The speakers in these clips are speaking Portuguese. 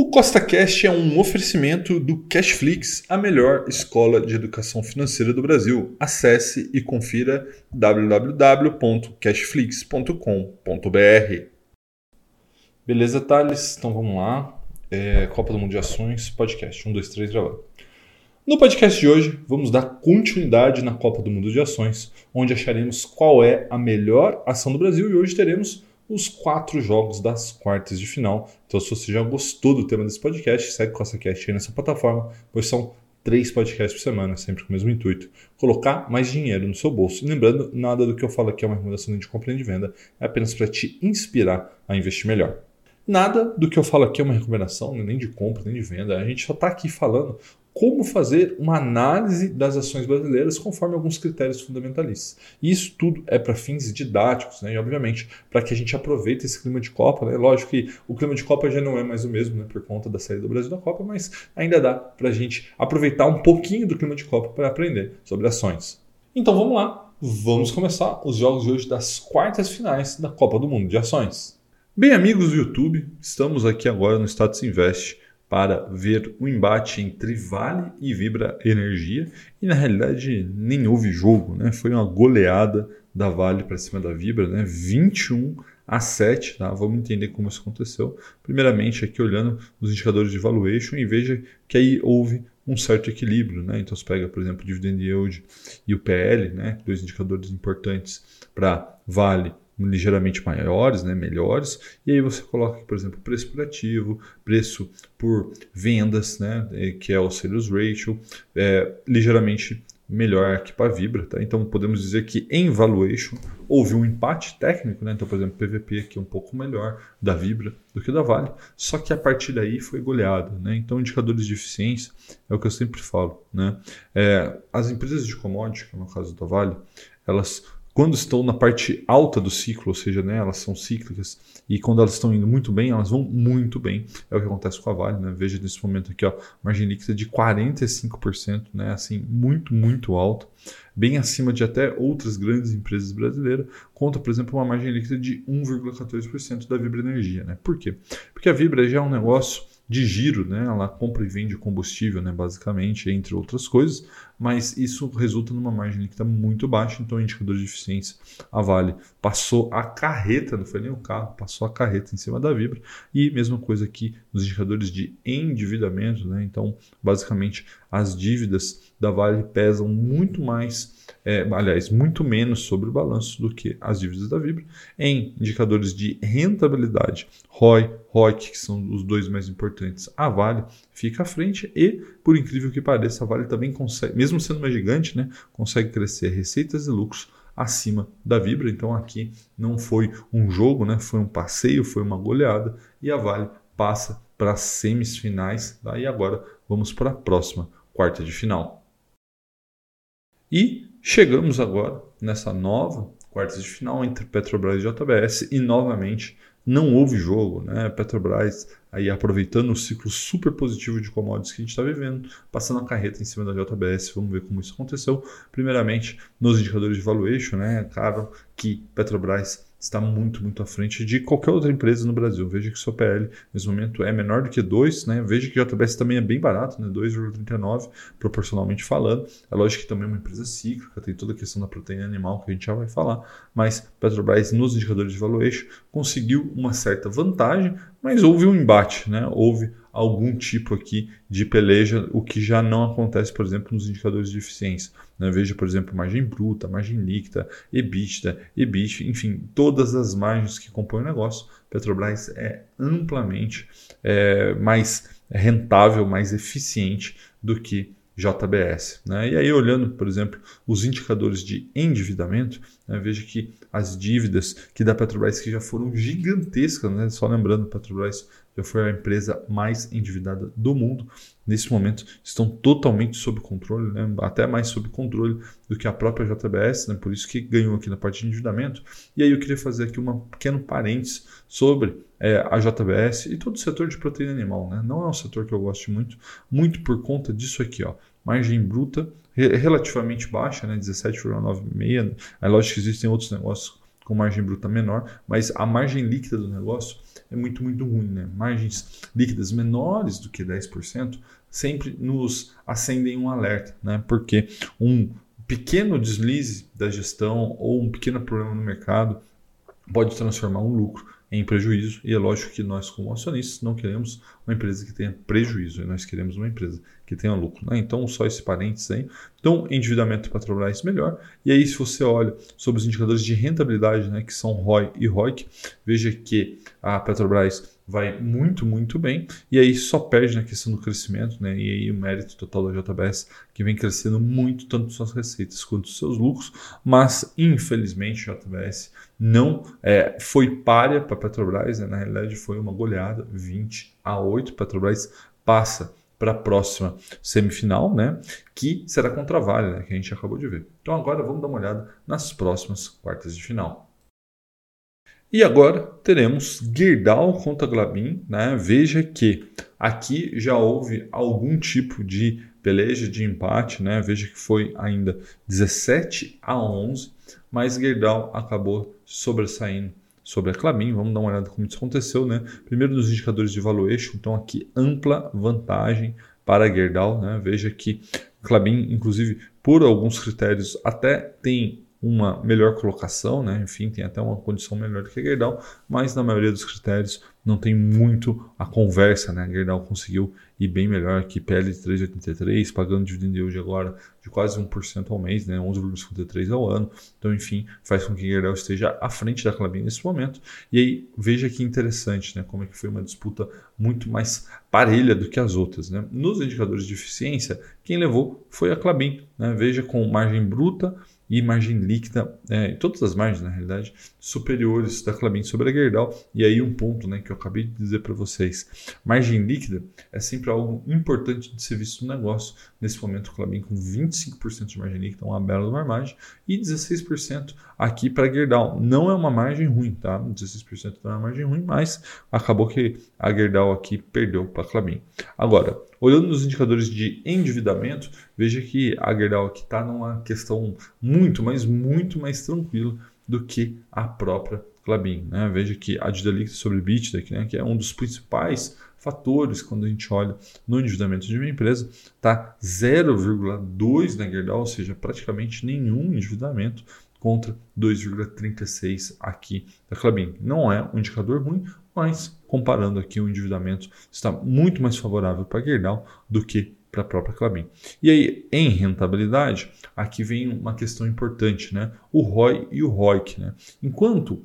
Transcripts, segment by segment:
O CostaCast é um oferecimento do Cashflix, a melhor escola de educação financeira do Brasil. Acesse e confira www.cashflix.com.br. Beleza, Thales? Então vamos lá. É, Copa do Mundo de Ações, podcast 1, 2, 3, gravando. No podcast de hoje, vamos dar continuidade na Copa do Mundo de Ações, onde acharemos qual é a melhor ação do Brasil e hoje teremos os quatro jogos das quartas de final. Então, se você já gostou do tema desse podcast, segue com essa cast aí nessa plataforma, pois são três podcasts por semana, sempre com o mesmo intuito: colocar mais dinheiro no seu bolso. E lembrando, nada do que eu falo aqui é uma recomendação de compra e de venda, é apenas para te inspirar a investir melhor. Nada do que eu falo aqui é uma recomendação, nem de compra, nem de venda. A gente só está aqui falando como fazer uma análise das ações brasileiras conforme alguns critérios fundamentalistas. E isso tudo é para fins didáticos, né? E obviamente para que a gente aproveite esse clima de Copa, né? Lógico que o clima de Copa já não é mais o mesmo, né? Por conta da saída do Brasil da Copa, mas ainda dá para a gente aproveitar um pouquinho do clima de Copa para aprender sobre ações. Então vamos lá, vamos começar os jogos de hoje das quartas finais da Copa do Mundo de Ações. Bem, amigos do YouTube, estamos aqui agora no Status Invest para ver o embate entre Vale e Vibra Energia. E na realidade nem houve jogo, né? Foi uma goleada da Vale para cima da Vibra, né? 21 a 7, tá? Vamos entender como isso aconteceu. Primeiramente, aqui olhando os indicadores de valuation e veja que aí houve um certo equilíbrio, né? Então você pega, por exemplo, o dividend yield e o PL, né? Dois indicadores importantes para Vale ligeiramente maiores, né, melhores, e aí você coloca, por exemplo, preço por ativo, preço por vendas, né, que é o sales ratio, é, ligeiramente melhor que para a Vibra. Tá? Então podemos dizer que em valuation houve um empate técnico, né? então por exemplo PVP aqui é um pouco melhor da Vibra do que da Vale, só que a partir daí foi goleada. Né? Então indicadores de eficiência é o que eu sempre falo. Né? É, as empresas de commodity, que é no caso da Vale, elas quando estão na parte alta do ciclo, ou seja, né, elas são cíclicas, e quando elas estão indo muito bem, elas vão muito bem. É o que acontece com a Vale, né? Veja nesse momento aqui, ó, margem líquida de 45%, né? Assim, muito, muito alto, bem acima de até outras grandes empresas brasileiras. Conta, por exemplo, uma margem líquida de 1,14% da Vibra Energia, né? Por quê? Porque a Vibra já é um negócio de giro, né? Ela compra e vende combustível, né? basicamente, entre outras coisas, mas isso resulta numa margem líquida muito baixa, então o indicador de eficiência, a Vale passou a carreta, não foi nem o carro, passou a carreta em cima da Vibra, e mesma coisa aqui nos indicadores de endividamento, né? então basicamente as dívidas da Vale pesam muito mais é, aliás, muito menos sobre o balanço do que as dívidas da Vibra. Em indicadores de rentabilidade, ROI, ROIC, que são os dois mais importantes, a Vale fica à frente e, por incrível que pareça, a Vale também consegue, mesmo sendo uma gigante, né, consegue crescer receitas e lucros acima da Vibra. Então aqui não foi um jogo, né, foi um passeio, foi uma goleada e a Vale passa para as semifinais. Tá? E agora vamos para a próxima quarta de final. E Chegamos agora nessa nova quartas de final entre Petrobras e JBS e novamente não houve jogo, né? Petrobras aí aproveitando o ciclo super positivo de commodities que a gente está vivendo, passando a carreta em cima da JBS, vamos ver como isso aconteceu. Primeiramente, nos indicadores de valuation, né? Claro que Petrobras está muito, muito à frente de qualquer outra empresa no Brasil. Veja que seu PL nesse momento é menor do que 2, né? Veja que o JBS também é bem barato, né? 2,39 proporcionalmente falando. É lógico que também é uma empresa cíclica, tem toda a questão da proteína animal que a gente já vai falar, mas Petrobras nos indicadores de valuation conseguiu uma certa vantagem, mas houve um embate, né? Houve algum tipo aqui de peleja, o que já não acontece, por exemplo, nos indicadores de eficiência. Né? Veja, por exemplo, margem bruta, margem líquida, EBITDA, EBIT, enfim, todas as margens que compõem o negócio. Petrobras é amplamente é, mais rentável, mais eficiente do que JBS. Né? E aí, olhando, por exemplo, os indicadores de endividamento, né, veja que as dívidas que da Petrobras que já foram gigantescas, né? só lembrando, Petrobras já foi a empresa mais endividada do mundo, nesse momento estão totalmente sob controle, né? até mais sob controle do que a própria JBS, né? por isso que ganhou aqui na parte de endividamento. E aí eu queria fazer aqui um pequeno parênteses sobre é, a JBS e todo o setor de proteína animal. Né? Não é um setor que eu gosto muito, muito por conta disso aqui, ó, margem bruta relativamente baixa, né? 17,96. É lógico que existem outros negócios com margem bruta menor, mas a margem líquida do negócio é muito, muito ruim. Né? Margens líquidas menores do que 10% sempre nos acendem um alerta, né? porque um pequeno deslize da gestão ou um pequeno problema no mercado pode transformar um lucro em prejuízo. E é lógico que nós, como acionistas, não queremos uma empresa que tenha prejuízo, nós queremos uma empresa que tenha lucro. Né? Então, só esse parênteses aí. Então, endividamento Petrobras melhor. E aí, se você olha sobre os indicadores de rentabilidade, né, que são ROI e ROIC, veja que a Petrobras vai muito, muito bem. E aí só perde na questão do crescimento, né? E aí o mérito total da JBS, que vem crescendo muito, tanto suas receitas quanto seus lucros, mas infelizmente a JBS não é, foi párea para a Petrobras, né? na realidade foi uma goleada 20 a 8. Petrobras passa para a próxima semifinal, né? Que será contra a Vale, né? Que a gente acabou de ver. Então agora vamos dar uma olhada nas próximas quartas de final. E agora teremos Gerdau contra Glabin. Né? Veja que aqui já houve algum tipo de peleja de empate. Né? Veja que foi ainda 17 a 11, mas Gerdau acabou sobressaindo sobre a Clabin. Vamos dar uma olhada como isso aconteceu. Né? Primeiro nos indicadores de valuation, então aqui ampla vantagem para Gerdau. Né? Veja que Clabin, inclusive, por alguns critérios, até tem uma melhor colocação, né? enfim, tem até uma condição melhor do que Gerdau, mas na maioria dos critérios não tem muito a conversa. Né? Gerdau conseguiu ir bem melhor que PL de 3,83, pagando dividendo de hoje agora de quase 1% ao mês, né? 11,53% ao ano. Então, enfim, faz com que Gerdau esteja à frente da Clabin nesse momento. E aí, veja que interessante né? como é que foi uma disputa muito mais parelha do que as outras. Né? Nos indicadores de eficiência, quem levou foi a Clabin. Né? Veja com margem bruta e margem líquida, é, todas as margens, na realidade, superiores da Clabin sobre a Gerdau. E aí um ponto né, que eu acabei de dizer para vocês. Margem líquida é sempre algo importante de ser visto no negócio. Nesse momento, Clabin com 25% de margem líquida, uma bela uma margem, e 16% aqui para a Gerdau. Não é uma margem ruim, tá? 16% não é uma margem ruim, mas acabou que a Gerdau aqui perdeu para a Clabin. Agora, Olhando nos indicadores de endividamento, veja que a Gerdau está numa questão muito, mas muito mais tranquila do que a própria Clabin. Né? Veja que a dívida líquida sobre EBITDA, né, que é um dos principais fatores quando a gente olha no endividamento de uma empresa, está 0,2 na Gerdau, ou seja, praticamente nenhum endividamento contra 2,36 aqui da Clabin. Não é um indicador ruim, mas comparando aqui o endividamento está muito mais favorável para a Gerdau do que para a própria Clabin. E aí, em rentabilidade, aqui vem uma questão importante, né? O ROI e o ROIC. Né? Enquanto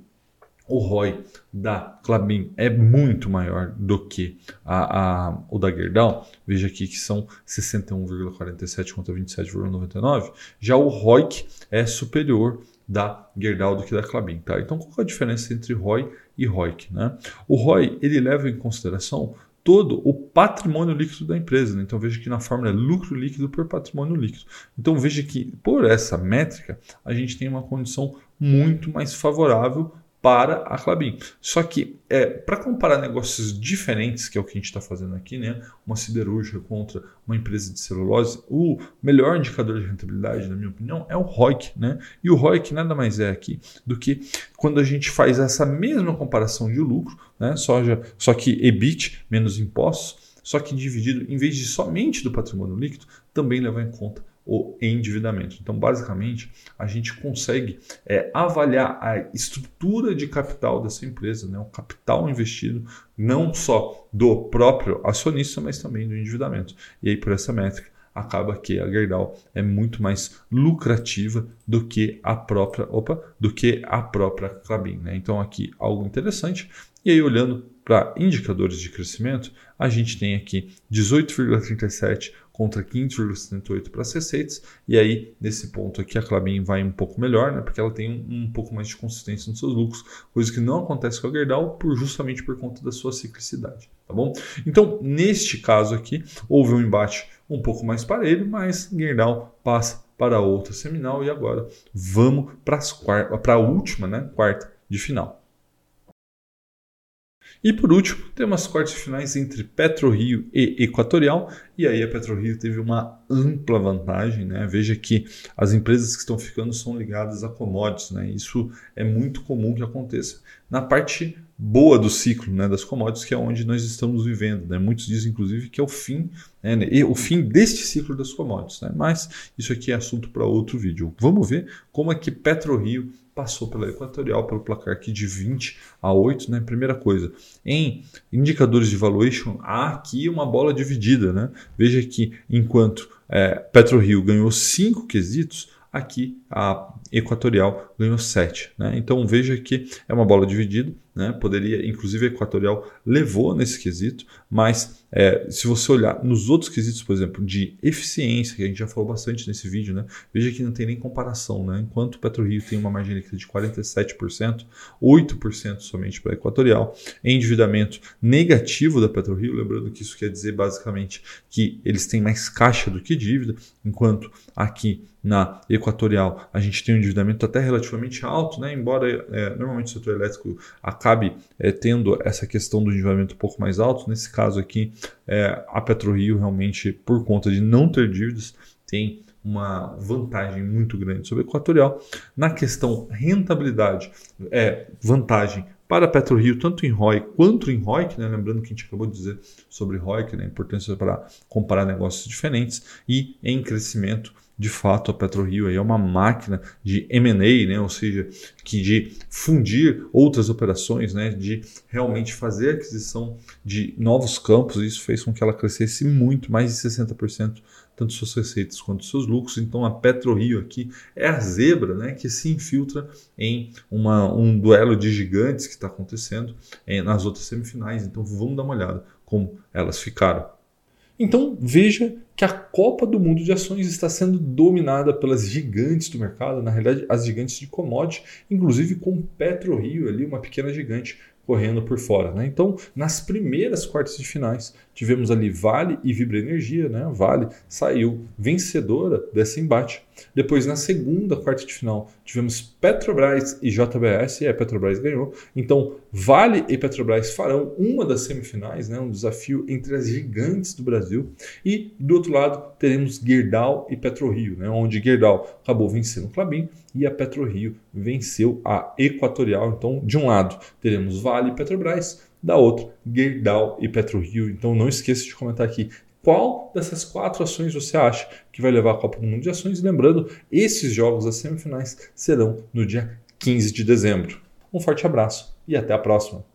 o ROI da Clabin é muito maior do que a, a, o da Gerdau, veja aqui que são 61,47 contra 27,99, já o ROIC é superior da Gerdau do que da Clabin. Tá? Então, qual é a diferença entre ROI e ROIC? Né? O ROI ele leva em consideração todo o patrimônio líquido da empresa. Né? Então veja que na fórmula é lucro líquido por patrimônio líquido. Então veja que por essa métrica a gente tem uma condição muito mais favorável para a Clabin. Só que é, para comparar negócios diferentes, que é o que a gente está fazendo aqui, né? uma siderúrgica contra uma empresa de celulose, o melhor indicador de rentabilidade, na minha opinião, é o ROIC. Né? E o ROIC nada mais é aqui do que quando a gente faz essa mesma comparação de lucro, né? só, já, só que EBIT menos impostos, só que dividido, em vez de somente do patrimônio líquido, também levar em conta o endividamento. Então, basicamente, a gente consegue é, avaliar a estrutura de capital dessa empresa, né? o capital investido, não só do próprio acionista, mas também do endividamento. E aí, por essa métrica, acaba que a Gerdau é muito mais lucrativa do que a própria, opa, do que a própria Clabin. Né? Então, aqui algo interessante. E aí, olhando para indicadores de crescimento, a gente tem aqui 18,37 contra 15,78 para as receitas. E aí, nesse ponto aqui, a Clabin vai um pouco melhor, né? porque ela tem um, um, pouco mais de consistência nos seus lucros, coisa que não acontece com a Gerdau por, justamente por conta da sua ciclicidade. Tá bom? Então, neste caso aqui, houve um embate um pouco mais parelho, mas Gerdau passa para outra seminal e agora vamos para a última, né? quarta de final. E por último, temos as quartas finais entre PetroRio e Equatorial. E aí a PetroRio teve uma ampla vantagem. Né? Veja que as empresas que estão ficando são ligadas a commodities. Né? Isso é muito comum que aconteça. Na parte boa do ciclo né, das commodities, que é onde nós estamos vivendo. Né? Muitos dizem, inclusive, que é o fim, né, o fim deste ciclo das commodities. Né? Mas isso aqui é assunto para outro vídeo. Vamos ver como é que PetroRio passou pela Equatorial, pelo placar aqui de 20 a 8. Né? Primeira coisa, em indicadores de valuation, há aqui uma bola dividida. Né? Veja que enquanto é, PetroRio ganhou 5 quesitos, aqui a Equatorial ganhou 7. Né? Então veja que é uma bola dividida, né? poderia, inclusive a Equatorial levou nesse quesito, mas é, se você olhar nos outros quesitos, por exemplo, de eficiência, que a gente já falou bastante nesse vídeo, né? veja que não tem nem comparação. Né? Enquanto o PetroRio tem uma margem líquida de 47%, 8% somente para a Equatorial, endividamento negativo da PetroRio, lembrando que isso quer dizer basicamente que eles têm mais caixa do que dívida, enquanto aqui na Equatorial a gente tem um endividamento até relativamente alto, né? embora é, normalmente o setor elétrico acabe é, tendo essa questão do endividamento um pouco mais alto. Nesse caso aqui, é, a PetroRio realmente, por conta de não ter dívidas, tem uma vantagem muito grande sobre a Equatorial. Na questão rentabilidade, é vantagem para a PetroRio, tanto em ROI quanto em ROIC, né? lembrando que a gente acabou de dizer sobre ROIC, né? a importância para comparar negócios diferentes, e em crescimento de fato a PetroRio aí é uma máquina de M&A, né? ou seja, que de fundir outras operações, né? de realmente fazer aquisição de novos campos. Isso fez com que ela crescesse muito, mais de 60%, tanto suas receitas quanto seus lucros. Então a PetroRio aqui é a zebra né? que se infiltra em uma, um duelo de gigantes que está acontecendo eh, nas outras semifinais. Então vamos dar uma olhada como elas ficaram. Então veja que a Copa do Mundo de Ações está sendo dominada pelas gigantes do mercado, na realidade as gigantes de commodity, inclusive com PetroRio ali, uma pequena gigante correndo por fora. Né? Então, nas primeiras quartas de finais, tivemos ali Vale e Vibra Energia. Né? Vale saiu vencedora desse embate. Depois, na segunda quarta de final, tivemos Petrobras e JBS, e a Petrobras ganhou. Então, Vale e Petrobras farão uma das semifinais, né? um desafio entre as gigantes do Brasil. E, do outro lado, teremos Gerdau e PetroRio, né? onde Gerdau acabou vencendo o Clabin e a PetroRio venceu a Equatorial. Então, de um lado, teremos Vale e Petrobras, da outra, Gerdau e PetroRio. Então, não esqueça de comentar aqui qual dessas quatro ações você acha que vai levar a Copa do Mundo de Ações. lembrando, esses jogos das semifinais serão no dia 15 de dezembro. Um forte abraço e até a próxima!